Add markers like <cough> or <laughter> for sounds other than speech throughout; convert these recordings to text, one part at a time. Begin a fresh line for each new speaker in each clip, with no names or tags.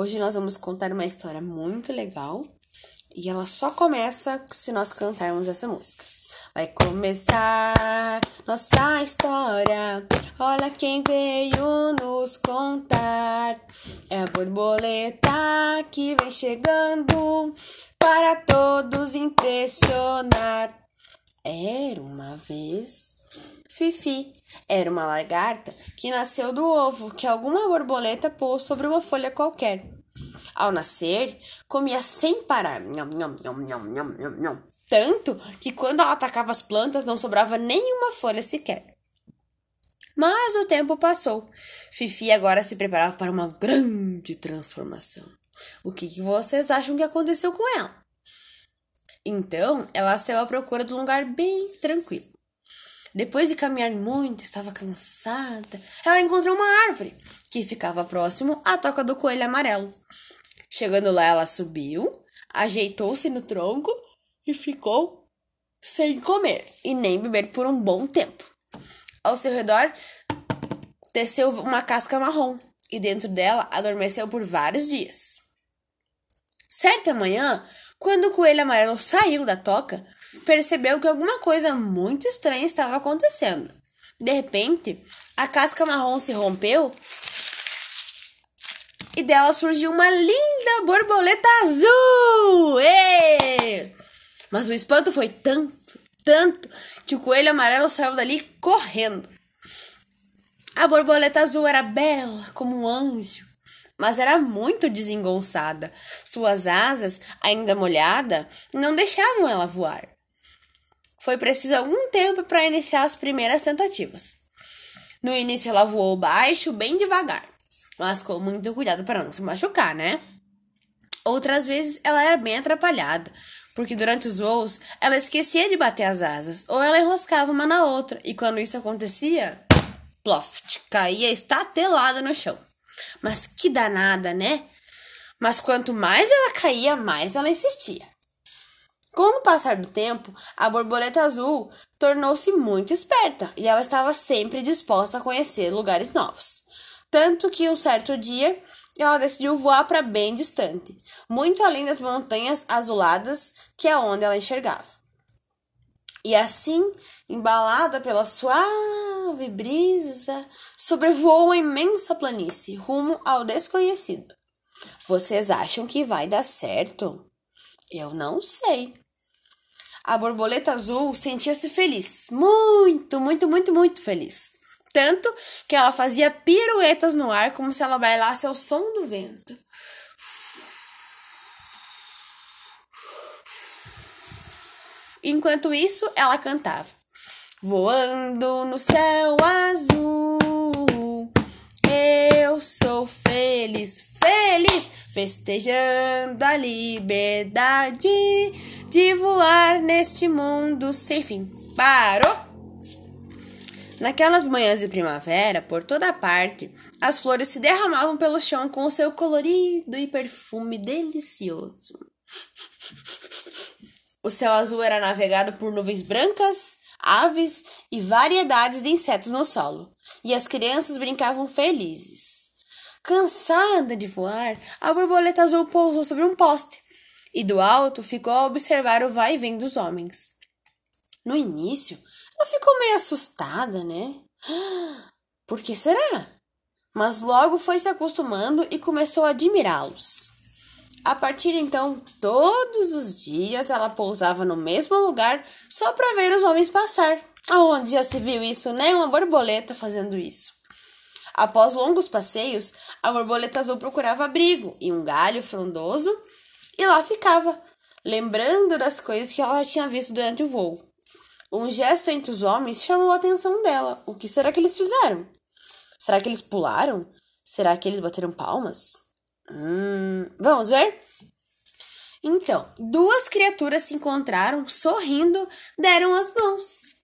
Hoje nós vamos contar uma história muito legal e ela só começa se nós cantarmos essa música. Vai começar nossa história. Olha quem veio nos contar. É a borboleta que vem chegando para todos impressionar. Era uma vez Fifi. Era uma lagarta que nasceu do ovo que alguma borboleta pôs sobre uma folha qualquer. Ao nascer, comia sem parar. Nham, nham, nham. Tanto que quando ela atacava as plantas não sobrava nenhuma folha sequer. Mas o tempo passou. Fifi agora se preparava para uma grande transformação. O que vocês acham que aconteceu com ela? Então, ela saiu à procura de um lugar bem tranquilo. Depois de caminhar muito, estava cansada, ela encontrou uma árvore que ficava próximo à toca do coelho amarelo. Chegando lá, ela subiu, ajeitou-se no tronco e ficou sem comer e nem beber por um bom tempo. Ao seu redor, desceu uma casca marrom e dentro dela adormeceu por vários dias. Certa manhã, quando o coelho amarelo saiu da toca, percebeu que alguma coisa muito estranha estava acontecendo. De repente, a casca marrom se rompeu e dela surgiu uma linda borboleta azul! Êêê! Mas o espanto foi tanto, tanto, que o coelho amarelo saiu dali correndo. A borboleta azul era bela como um anjo mas era muito desengonçada. Suas asas, ainda molhadas, não deixavam ela voar. Foi preciso algum tempo para iniciar as primeiras tentativas. No início ela voou baixo, bem devagar, mas com muito cuidado para não se machucar, né? Outras vezes ela era bem atrapalhada, porque durante os voos ela esquecia de bater as asas ou ela enroscava uma na outra, e quando isso acontecia, ploft, caía estatelada no chão. Mas que danada, né? Mas quanto mais ela caía, mais ela insistia. Com o passar do tempo, a borboleta azul tornou-se muito esperta e ela estava sempre disposta a conhecer lugares novos. Tanto que um certo dia ela decidiu voar para bem distante, muito além das montanhas azuladas que é onde ela enxergava. E assim, embalada pela suave brisa, sobrevoou uma imensa planície rumo ao desconhecido. Vocês acham que vai dar certo? Eu não sei. A borboleta azul sentia-se feliz, muito, muito, muito, muito feliz. Tanto que ela fazia piruetas no ar como se ela bailasse ao som do vento. Enquanto isso, ela cantava: Voando no céu azul eu sou feliz, feliz, festejando a liberdade de voar neste mundo sem fim. Parou! Naquelas manhãs de primavera, por toda parte, as flores se derramavam pelo chão com o seu colorido e perfume delicioso. O céu azul era navegado por nuvens brancas, aves e variedades de insetos no solo, e as crianças brincavam felizes. Cansada de voar, a borboleta azul pousou sobre um poste e do alto ficou a observar o vai e vem dos homens. No início, ela ficou meio assustada, né? <gasps> Por que será? Mas logo foi se acostumando e começou a admirá-los. A partir de então, todos os dias ela pousava no mesmo lugar só para ver os homens passar. Aonde já se viu isso, né? Uma borboleta fazendo isso. Após longos passeios, a borboleta azul procurava abrigo em um galho frondoso e lá ficava, lembrando das coisas que ela tinha visto durante o voo. Um gesto entre os homens chamou a atenção dela. O que será que eles fizeram? Será que eles pularam? Será que eles bateram palmas? Hum, vamos ver? Então, duas criaturas se encontraram, sorrindo, deram as mãos.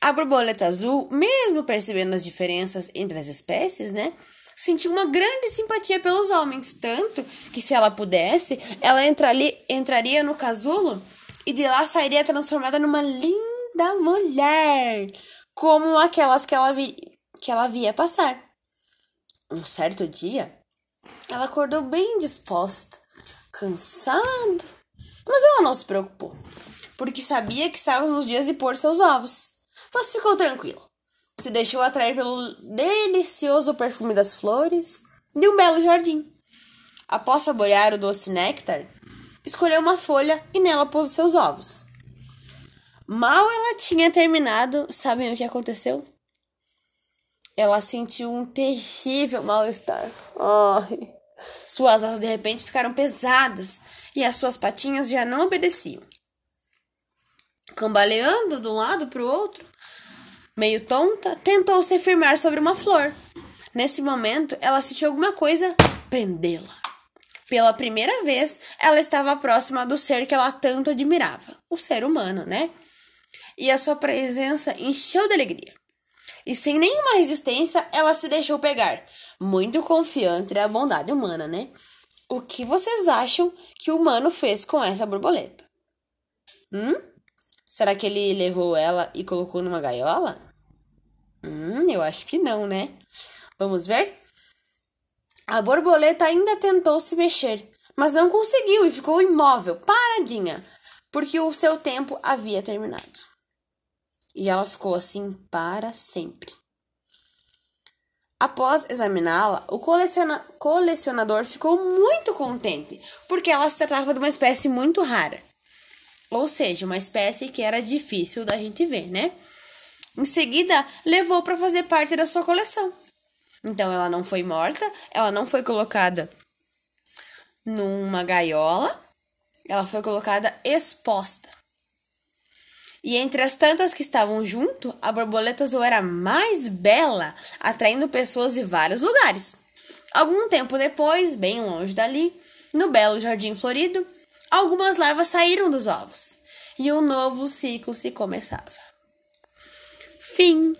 A borboleta azul, mesmo percebendo as diferenças entre as espécies, né, sentiu uma grande simpatia pelos homens, tanto que se ela pudesse, ela entraria, no casulo e de lá sairia transformada numa linda mulher, como aquelas que ela, vi, que ela via passar. Um certo dia, Ela acordou bem disposta, cansada, mas ela não se preocupou, porque sabia que estava nos dias de pôr seus ovos. Mas ficou tranquila. Se deixou atrair pelo delicioso perfume das flores de um belo jardim. Após saborear o doce néctar, escolheu uma folha e nela pôs seus ovos. Mal ela tinha terminado, sabem o que aconteceu? Ela sentiu um terrível mal-estar. Ai. Suas asas de repente ficaram pesadas e as suas patinhas já não obedeciam. Cambaleando de um lado para o outro, meio tonta, tentou se firmar sobre uma flor. Nesse momento, ela sentiu alguma coisa prendê-la. Pela primeira vez, ela estava próxima do ser que ela tanto admirava, o ser humano, né? E a sua presença encheu de alegria. E sem nenhuma resistência, ela se deixou pegar, muito confiante na bondade humana, né? O que vocês acham que o humano fez com essa borboleta? Hum? Será que ele levou ela e colocou numa gaiola? Hum, eu acho que não, né? Vamos ver? A borboleta ainda tentou se mexer, mas não conseguiu e ficou imóvel, paradinha, porque o seu tempo havia terminado. E ela ficou assim para sempre. Após examiná-la, o coleciona colecionador ficou muito contente, porque ela se tratava de uma espécie muito rara. Ou seja, uma espécie que era difícil da gente ver, né? Em seguida, levou para fazer parte da sua coleção. Então, ela não foi morta, ela não foi colocada numa gaiola, ela foi colocada exposta. E entre as tantas que estavam junto, a borboleta azul era mais bela, atraindo pessoas de vários lugares. Algum tempo depois, bem longe dali, no belo jardim florido, algumas larvas saíram dos ovos e um novo ciclo se começava. Fim.